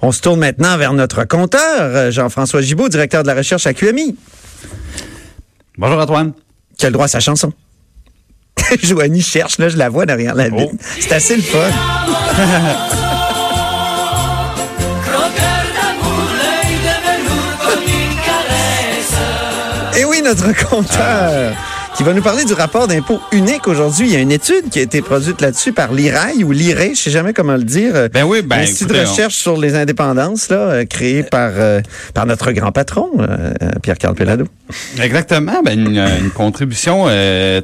On se tourne maintenant vers notre compteur, Jean-François Gibault, directeur de la recherche à QMI. Bonjour Antoine. Qui a le droit à sa chanson. Joanie cherche, là, je la vois derrière la ville. Oh. C'est assez le fun. Et oui, notre compteur qui va nous parler du rapport d'impôt unique aujourd'hui. Il y a une étude qui a été produite là-dessus par l'IRAI ou l'IRE, je sais jamais comment le dire. Ben oui, ben L'Institut de recherche sur les indépendances, là, euh, créé par euh, par notre grand patron, euh, Pierre-Carl Pelado. Exactement, ben une, une contribution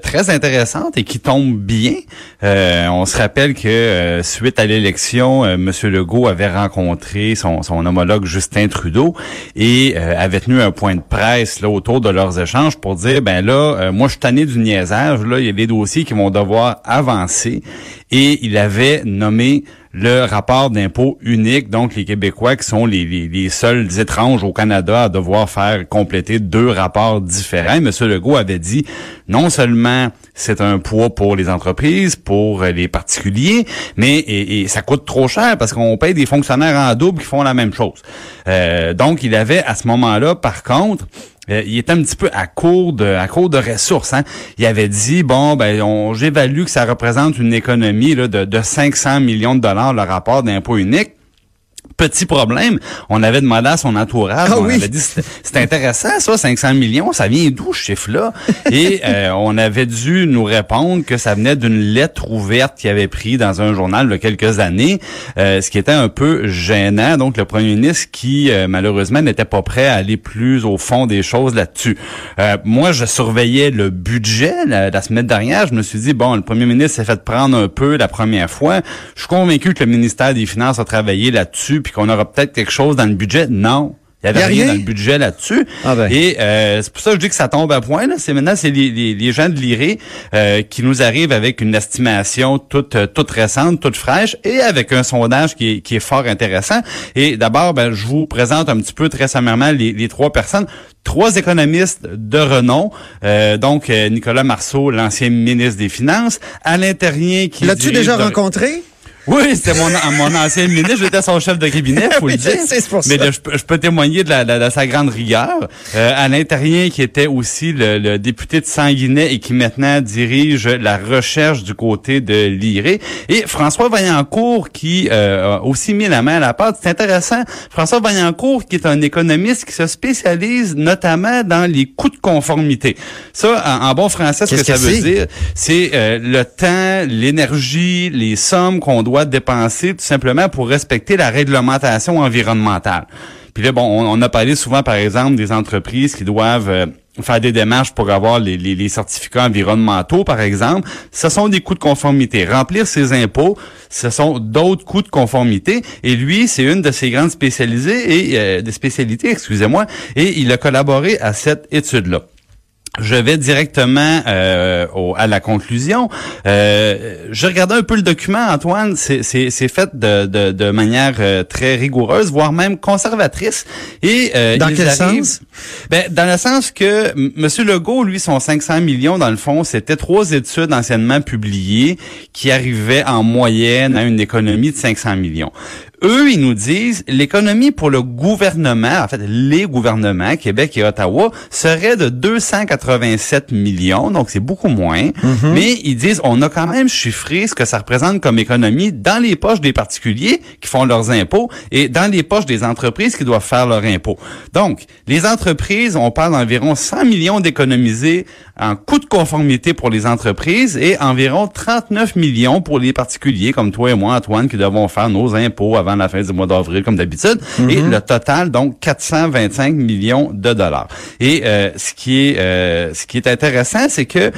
très intéressante et qui tombe bien. on se rappelle que suite à l'élection, M. Legault avait rencontré son, son homologue Justin Trudeau et avait tenu un point de presse là autour de leurs échanges pour dire ben là, moi je année du niaisage, là, il y a des dossiers qui vont devoir avancer. Et il avait nommé le rapport d'impôt unique, donc les Québécois qui sont les, seuls étranges au Canada à devoir faire compléter deux rapports différents. M. Legault avait dit non seulement c'est un poids pour les entreprises, pour les particuliers, mais ça coûte trop cher parce qu'on paye des fonctionnaires en double qui font la même chose. Euh, donc il avait à ce moment-là, par contre, euh, il était un petit peu à court de à court de ressources. Hein. Il avait dit bon ben j'évalue que ça représente une économie là, de, de 500 millions de dollars le rapport d'impôt unique. Petit problème, on avait demandé à son entourage, ah on avait dit c'est intéressant ça, 500 millions, ça vient d'où ce chiffre-là? Et euh, on avait dû nous répondre que ça venait d'une lettre ouverte qu'il avait pris dans un journal il y a quelques années, euh, ce qui était un peu gênant. Donc le premier ministre qui euh, malheureusement n'était pas prêt à aller plus au fond des choses là-dessus. moi, je surveillais le budget la, la, semaine dernière. Je me suis dit bon, le premier ministre s'est fait prendre un peu la première fois. Je suis convaincu que le ministère des Finances a travaillé là-dessus puis qu'on aura peut-être quelque chose dans le budget. Non. Il y avait rien, dans le budget là-dessus. Ah ben. Et euh, c'est pour ça que je dis que ça tombe à point. C'est maintenant c'est les, les, gens de l'IRE euh, qui nous arrivent avec une estimation toute euh, toute récente, toute fraîche, et avec un sondage qui est, qui est fort intéressant. Et d'abord, ben, je vous présente un petit peu très sommairement les, les trois personnes trois économistes de renom. Euh, donc, Nicolas Marceau, l'ancien ministre des Finances. Alain Terrien qui... L'as-tu déjà rencontré? Oui, c'était mon, mon ancien ministre. J'étais son chef de cabinet, faut le dire. Mais je, peux témoigner de, la, de, sa grande rigueur. Euh, Alain Terrien, qui était aussi le, député de Sanguinet et qui maintenant dirige la recherche du côté de l'IRE. Et François Vaillancourt, qui euh, a aussi mis la main à la pâte. C'est intéressant. François Vaillancourt, qui est un économiste qui se spécialise notamment dans les coûts de conformité. Ça, en, bon français, ce que, ça veut dire, c'est euh, le temps, l'énergie, les sommes qu'on doit dépenser tout simplement pour respecter la réglementation environnementale. Puis là, bon, on, a parlé souvent, par exemple, des entreprises qui doivent euh, faire des démarches pour avoir les, certificats environnementaux, par exemple. Ce sont des coûts de conformité. Remplir ses impôts, ce sont d'autres coûts de conformité. Et lui, c'est une de ses grandes spécialisées et euh, des spécialités, excusez-moi. Et il a collaboré à cette étude-là. Je vais directement euh, à la conclusion. Euh, je regardais un peu le document, Antoine. C'est fait de, de, de manière euh, très rigoureuse, voire même conservatrice. Et euh, dans quel sens? Ben dans le sens que M. Legault, lui, son 500 millions dans le fond, c'était trois études anciennement publiées qui arrivaient en moyenne à une économie de 500 millions. Eux, ils nous disent l'économie pour le gouvernement, en fait les gouvernements, Québec et Ottawa, serait de 287 millions, donc c'est beaucoup moins. Mhm. Mais ils disent on a quand même chiffré ce que ça représente comme économie dans les poches des particuliers qui font leurs impôts et dans les poches des entreprises qui doivent faire leurs impôts. Donc, les entreprises, on parle d'environ 100 millions d'économisés en coût de conformité pour les entreprises et environ 39 millions pour les particuliers comme toi et moi, Antoine, qui devons faire nos impôts avant la fin du mois d'avril, comme d'habitude. Et mhm. le total, donc, 425 millions de dollars. Et euh, ce qui est euh, ce qui est intéressant, c'est que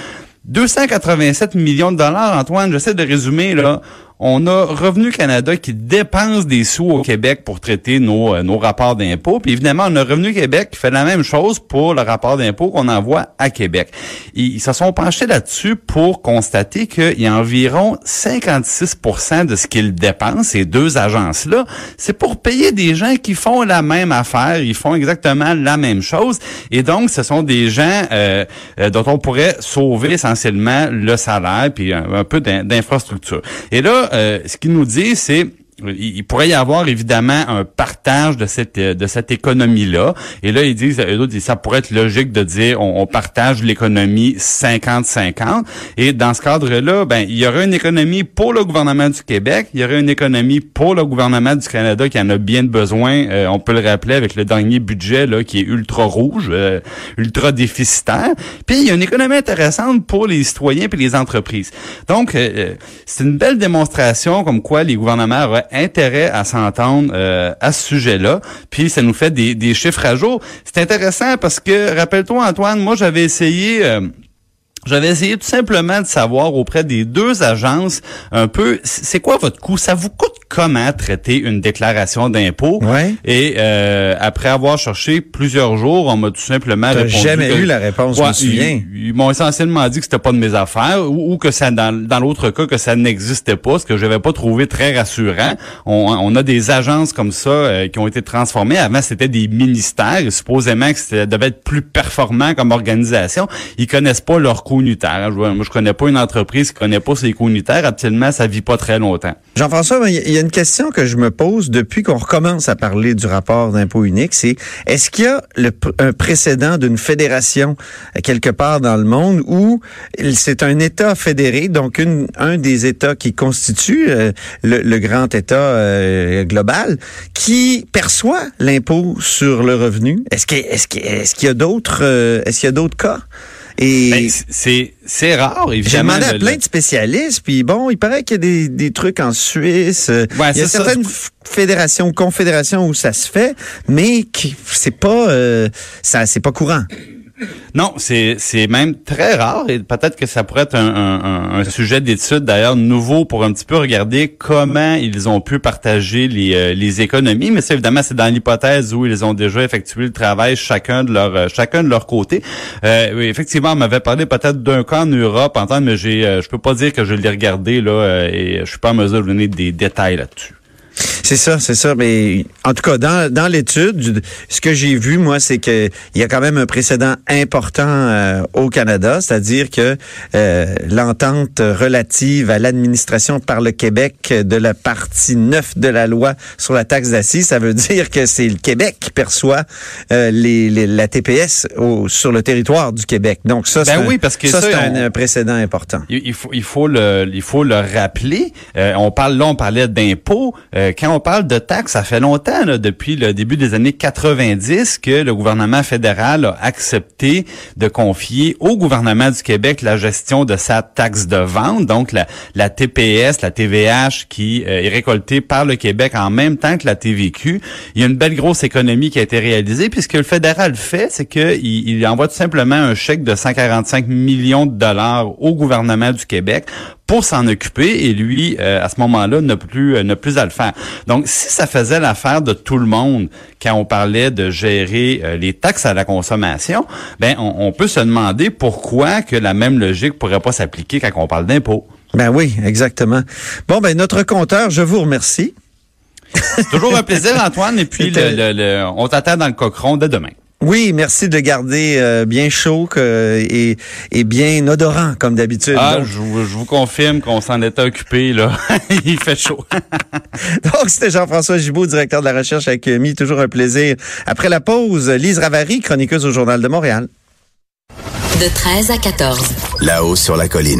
287 millions de dollars, Antoine, j'essaie de résumer là on a Revenu Canada qui dépense des sous au Québec pour traiter nos, euh, nos rapports d'impôts. Puis évidemment, on a Revenu Québec qui fait la même chose pour le rapport d'impôt qu'on envoie à Québec. ils se sont penchés là-dessus pour constater qu'il y a environ 56% de ce qu'ils dépensent, ces deux agences-là, c'est pour payer des gens qui font la même affaire, ils font exactement la même chose. Et donc, ce sont des gens euh, euh, dont on pourrait sauver essentiellement le salaire puis un, un peu d'infrastructure. Et là, euh, ce qu'il nous dit, c'est il pourrait y avoir évidemment un partage de cette de cette économie là. Et là, ils disent, eux autres, ça pourrait être logique de dire, on, partage l'économie 50-50. Et dans ce cadre-là, ben il y aurait une économie pour le gouvernement du Québec, il y aurait une économie pour le gouvernement du Canada qui en a bien besoin. Euh, on peut le rappeler avec le dernier budget là qui est ultra rouge, euh, ultra déficitaire. Puis il y a une économie intéressante pour les citoyens et les entreprises. Donc c'est une belle démonstration comme quoi les gouvernements intérêt à s'entendre euh, à ce sujet-là. Puis ça nous fait des, des chiffres à jour. C'est intéressant parce que, rappelle-toi Antoine, moi j'avais essayé... Euh, j'avais essayé tout simplement de savoir auprès des deux agences un peu, c'est quoi votre coût? Ça vous coûte comment traiter une déclaration d'impôt? Ouais. Et euh, après avoir cherché plusieurs jours, on m'a tout simplement répondu. jamais eu la réponse, je me souviens. Ils, m'ont essentiellement dit que c'était pas de mes affaires ou, que ça, dans, dans l'autre cas, que ça n'existait pas, ce que je n'avais pas trouvé très rassurant. On, on, a des agences comme ça euh, qui ont été transformées. Avant, c'était des ministères. Supposément que ça devait être plus performant comme organisation. Ils connaissent pas leur coût unitaire. Moi, je connais pas une entreprise qui connaît pas ses coûts unitaires. Actuellement, ça vit pas très longtemps. Jean-François, il y a une question que je me pose depuis qu'on recommence à parler du rapport d'impôt unique, c'est est-ce qu'il y a un précédent d'une fédération euh, quelque part dans le monde où c'est un État fédéré, donc un des États qui constitue euh, le, grand État euh, global, qui perçoit l'impôt sur le revenu? Est-ce qu'il est qu est qu'il y a d'autres est-ce qu'il y a d'autres cas? Et ben, c'est c'est rare évidemment. J'ai demandé à plein de spécialistes puis bon, il paraît qu'il y a des, des trucs en Suisse, il y a certaines fédérations ou confédérations où ça se fait, mais c'est pas euh, ça c'est pas courant. Non, c'est même très rare et peut-être que ça pourrait être un, un, un sujet d'étude d'ailleurs nouveau pour un petit peu regarder comment ils ont pu partager les, euh, les économies. Mais ça évidemment c'est dans l'hypothèse où ils ont déjà effectué le travail chacun de leur euh, chacun de leur côté. Euh, oui, effectivement, on m'avait parlé peut-être d'un cas en Europe, en temps, mais j'ai euh, je peux pas dire que je l'ai regardé là et je suis pas en mesure de donner des détails là-dessus. C'est ça, c'est ça. Mais en tout cas, dans, dans l'étude, ce que j'ai vu, moi, c'est que il y a quand même un précédent important euh, au Canada, c'est-à-dire que euh, l'entente relative à l'administration par le Québec de la partie 9 de la loi sur la taxe d'assises, ça veut dire que c'est le Québec qui perçoit euh, les, la TPS au, sur le territoire du Québec. Donc ça, ben oui, parce que ça, c'est un, précédent important. Il faut, il faut le, il faut le rappeler. on parle là, on parlait d'impôts quand on parle de taxes, ça fait longtemps, depuis le début des années 90, que le gouvernement fédéral a accepté de confier au gouvernement du Québec la gestion de sa taxe de vente, donc la, TPS, la TVH, qui euh, est récoltée par le Québec en même temps que la TVQ. Il y a une belle grosse économie qui a été réalisée, puisque le fédéral fait, c'est qu'il il envoie tout simplement un chèque de 145 millions de dollars au gouvernement du Québec pour s'en occuper et lui, euh, à ce moment-là, n'a plus, euh, n'a plus à le faire. Donc, si ça faisait l'affaire de tout le monde quand on parlait de gérer euh, les taxes à la consommation, ben on, peut se demander pourquoi que la même logique pourrait pas s'appliquer quand on parle d'impôts. Ben oui, exactement. Bon, ben notre compteur, je vous remercie. toujours un plaisir, Antoine. Et puis, le, on t'attend dans le cochon de demain. Oui, merci de garder euh, bien chaud et, et, bien odorant comme d'habitude. Ah, je vous, je vous, confirme qu'on s'en était occupé là. Il fait chaud. Donc c'était Jean-François Gibault, directeur de la recherche avec Mi. Toujours un plaisir. Après la pause, Lise Ravary, chroniqueuse au Journal de Montréal. De 13 à 14. Là-haut sur la colline.